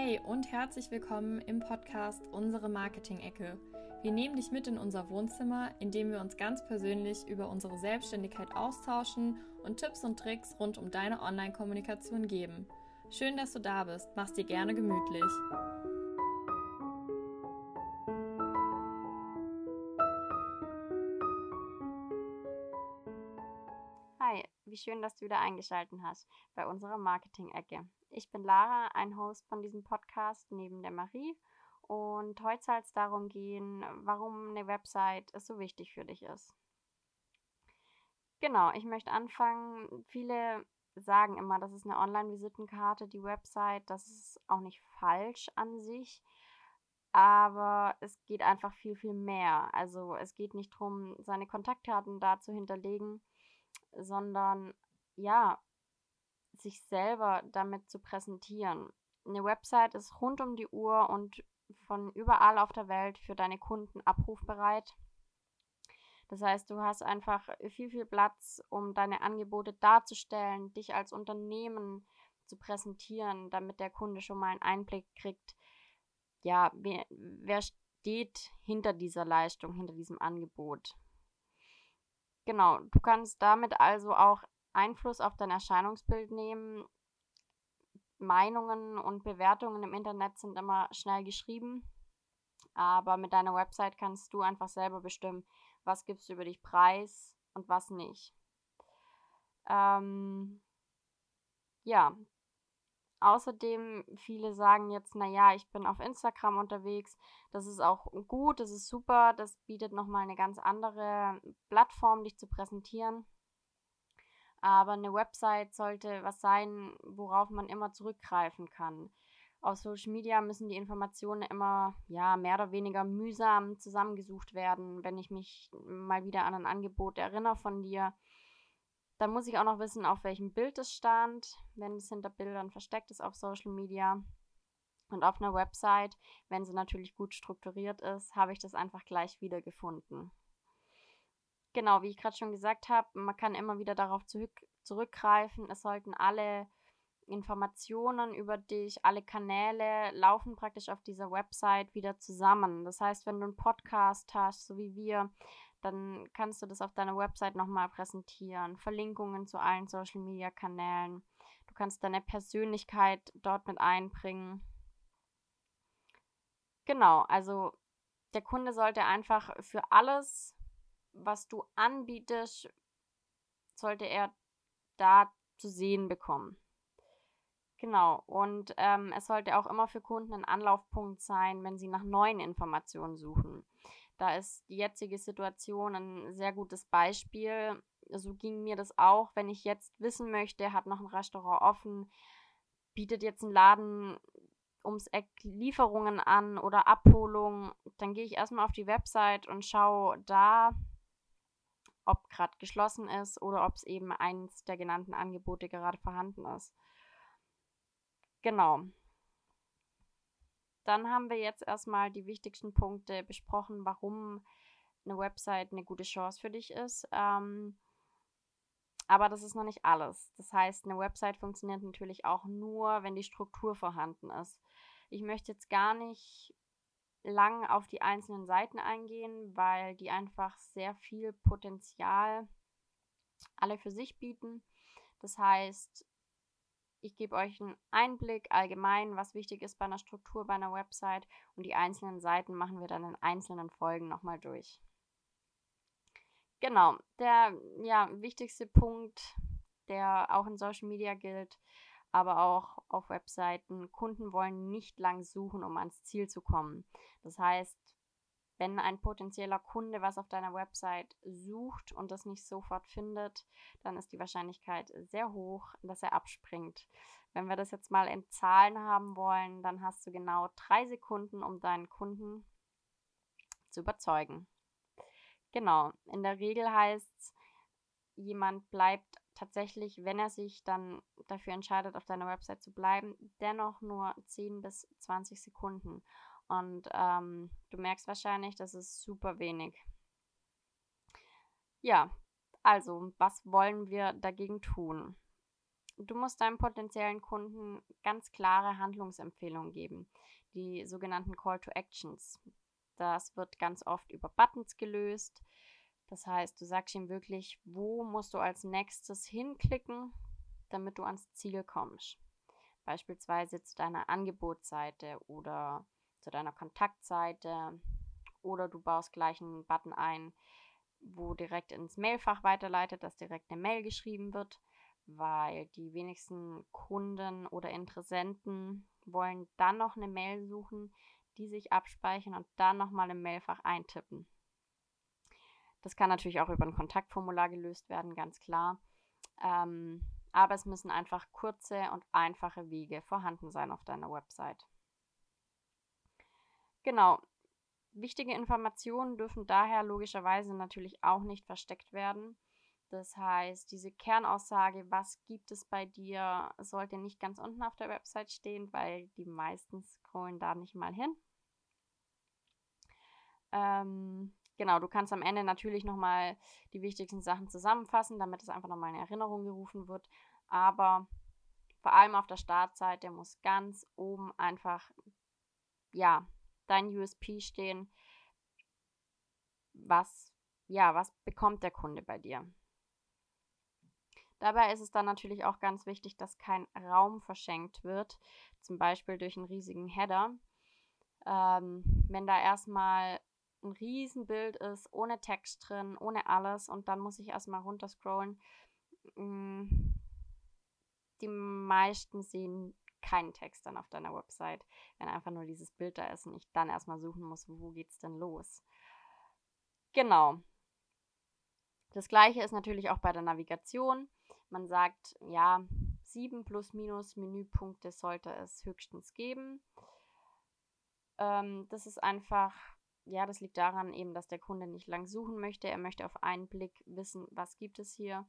Hey und herzlich willkommen im Podcast Unsere Marketing-Ecke. Wir nehmen dich mit in unser Wohnzimmer, in dem wir uns ganz persönlich über unsere Selbstständigkeit austauschen und Tipps und Tricks rund um deine Online-Kommunikation geben. Schön, dass du da bist. Mach's dir gerne gemütlich. Hi, wie schön, dass du wieder eingeschaltet hast bei unserer Marketing-Ecke. Ich bin Lara, ein Host von diesem Podcast neben der Marie. Und heute soll es darum gehen, warum eine Website so wichtig für dich ist. Genau, ich möchte anfangen. Viele sagen immer, das ist eine Online-Visitenkarte, die Website. Das ist auch nicht falsch an sich. Aber es geht einfach viel, viel mehr. Also es geht nicht darum, seine Kontaktdaten da zu hinterlegen, sondern ja, sich selber damit zu präsentieren. Eine Website ist rund um die Uhr und von überall auf der Welt für deine Kunden abrufbereit. Das heißt, du hast einfach viel, viel Platz, um deine Angebote darzustellen, dich als Unternehmen zu präsentieren, damit der Kunde schon mal einen Einblick kriegt, ja, wer, wer steht hinter dieser Leistung, hinter diesem Angebot. Genau, du kannst damit also auch Einfluss auf dein Erscheinungsbild nehmen. Meinungen und Bewertungen im Internet sind immer schnell geschrieben, aber mit deiner Website kannst du einfach selber bestimmen, was gibst du über dich preis und was nicht. Ähm, ja, Außerdem, viele sagen jetzt, naja, ich bin auf Instagram unterwegs. Das ist auch gut, das ist super. Das bietet nochmal eine ganz andere Plattform, dich zu präsentieren. Aber eine Website sollte was sein, worauf man immer zurückgreifen kann. Auf Social Media müssen die Informationen immer ja mehr oder weniger mühsam zusammengesucht werden. Wenn ich mich mal wieder an ein Angebot erinnere von dir, dann muss ich auch noch wissen, auf welchem Bild es stand, wenn es hinter Bildern versteckt ist auf Social Media. Und auf einer Website, wenn sie natürlich gut strukturiert ist, habe ich das einfach gleich wiedergefunden genau, wie ich gerade schon gesagt habe, man kann immer wieder darauf zurück, zurückgreifen. Es sollten alle Informationen über dich, alle Kanäle laufen praktisch auf dieser Website wieder zusammen. Das heißt, wenn du einen Podcast hast, so wie wir, dann kannst du das auf deiner Website nochmal präsentieren. Verlinkungen zu allen Social Media Kanälen. Du kannst deine Persönlichkeit dort mit einbringen. Genau, also der Kunde sollte einfach für alles was du anbietest, sollte er da zu sehen bekommen. Genau, und ähm, es sollte auch immer für Kunden ein Anlaufpunkt sein, wenn sie nach neuen Informationen suchen. Da ist die jetzige Situation ein sehr gutes Beispiel. So ging mir das auch, wenn ich jetzt wissen möchte, hat noch ein Restaurant offen, bietet jetzt ein Laden ums Eck Lieferungen an oder Abholung, dann gehe ich erstmal auf die Website und schaue da, ob gerade geschlossen ist oder ob es eben eins der genannten Angebote gerade vorhanden ist. Genau. Dann haben wir jetzt erstmal die wichtigsten Punkte besprochen, warum eine Website eine gute Chance für dich ist. Ähm, aber das ist noch nicht alles. Das heißt, eine Website funktioniert natürlich auch nur, wenn die Struktur vorhanden ist. Ich möchte jetzt gar nicht lang auf die einzelnen Seiten eingehen, weil die einfach sehr viel Potenzial alle für sich bieten. Das heißt, ich gebe euch einen Einblick allgemein, was wichtig ist bei einer Struktur, bei einer Website und die einzelnen Seiten machen wir dann in einzelnen Folgen nochmal durch. Genau, der ja, wichtigste Punkt, der auch in Social Media gilt, aber auch auf Webseiten. Kunden wollen nicht lang suchen, um ans Ziel zu kommen. Das heißt, wenn ein potenzieller Kunde was auf deiner Website sucht und das nicht sofort findet, dann ist die Wahrscheinlichkeit sehr hoch, dass er abspringt. Wenn wir das jetzt mal in Zahlen haben wollen, dann hast du genau drei Sekunden, um deinen Kunden zu überzeugen. Genau, in der Regel heißt es, jemand bleibt tatsächlich, wenn er sich dann dafür entscheidet, auf deiner Website zu bleiben, dennoch nur 10 bis 20 Sekunden. Und ähm, du merkst wahrscheinlich, das ist super wenig. Ja, also, was wollen wir dagegen tun? du musst deinen potenziellen Kunden ganz klare Handlungsempfehlungen geben, die sogenannten Call to Actions. Das wird ganz oft über Buttons gelöst. Das heißt, du sagst ihm wirklich, wo musst du als nächstes hinklicken, damit du ans Ziel kommst. Beispielsweise zu deiner Angebotsseite oder zu deiner Kontaktseite oder du baust gleich einen Button ein, wo direkt ins Mailfach weiterleitet, dass direkt eine Mail geschrieben wird, weil die wenigsten Kunden oder Interessenten wollen dann noch eine Mail suchen, die sich abspeichern und dann nochmal im Mailfach eintippen. Das kann natürlich auch über ein Kontaktformular gelöst werden, ganz klar. Ähm, aber es müssen einfach kurze und einfache Wege vorhanden sein auf deiner Website. Genau. Wichtige Informationen dürfen daher logischerweise natürlich auch nicht versteckt werden. Das heißt, diese Kernaussage, was gibt es bei dir, sollte nicht ganz unten auf der Website stehen, weil die meisten scrollen da nicht mal hin. Ähm, genau, du kannst am Ende natürlich nochmal die wichtigsten Sachen zusammenfassen, damit es einfach nochmal in Erinnerung gerufen wird. Aber vor allem auf der Startseite muss ganz oben einfach, ja, dein USP stehen. Was, ja, was bekommt der Kunde bei dir? Dabei ist es dann natürlich auch ganz wichtig, dass kein Raum verschenkt wird, zum Beispiel durch einen riesigen Header. Ähm, wenn da erstmal ein Riesenbild ist, ohne Text drin, ohne alles und dann muss ich erstmal runterscrollen. Mm, die meisten sehen keinen Text dann auf deiner Website, wenn einfach nur dieses Bild da ist und ich dann erstmal suchen muss, wo geht's denn los. Genau. Das gleiche ist natürlich auch bei der Navigation. Man sagt, ja, sieben plus minus Menüpunkte sollte es höchstens geben. Ähm, das ist einfach ja, das liegt daran eben, dass der Kunde nicht lang suchen möchte. Er möchte auf einen Blick wissen, was gibt es hier.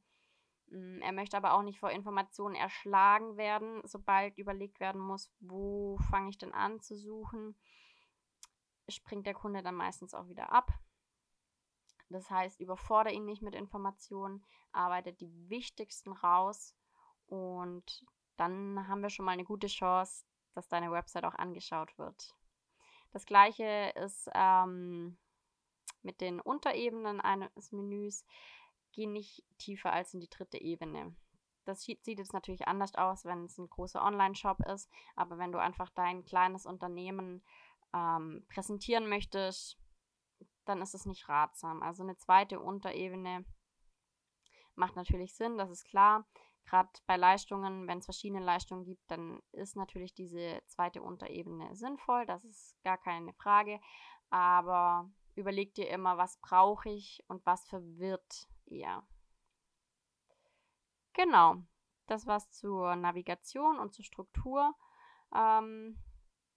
Mm, er möchte aber auch nicht vor Informationen erschlagen werden, sobald überlegt werden muss, wo fange ich denn an zu suchen, springt der Kunde dann meistens auch wieder ab. Das heißt, überfordere ihn nicht mit Informationen, arbeite die wichtigsten raus und dann haben wir schon mal eine gute Chance, dass deine Website auch angeschaut wird. Das gleiche ist ähm, mit den Unterebenen eines Menüs. Geh nicht tiefer als in die dritte Ebene. Das sieht jetzt natürlich anders aus, wenn es ein großer Online-Shop ist, aber wenn du einfach dein kleines Unternehmen ähm, präsentieren möchtest, dann ist es nicht ratsam. Also eine zweite Unterebene macht natürlich Sinn, das ist klar. Gerade bei Leistungen, wenn es verschiedene Leistungen gibt, dann ist natürlich diese zweite Unterebene sinnvoll, das ist gar keine Frage. Aber überleg dir immer, was brauche ich und was verwirrt eher. Genau, das war's zur Navigation und zur Struktur. Ähm,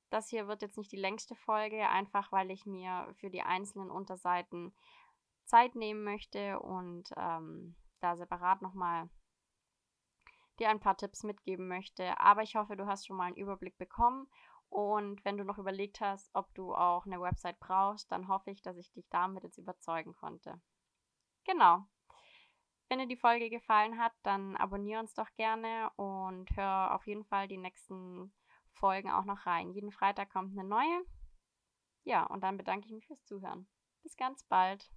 das hier wird jetzt nicht die längste Folge, einfach weil ich mir für die einzelnen Unterseiten Zeit nehmen möchte und ähm, da separat nochmal dir ein paar Tipps mitgeben möchte. Aber ich hoffe, du hast schon mal einen Überblick bekommen. Und wenn du noch überlegt hast, ob du auch eine Website brauchst, dann hoffe ich, dass ich dich damit jetzt überzeugen konnte. Genau. Wenn dir die Folge gefallen hat, dann abonniere uns doch gerne und hör auf jeden Fall die nächsten Folgen auch noch rein. Jeden Freitag kommt eine neue. Ja, und dann bedanke ich mich fürs Zuhören. Bis ganz bald.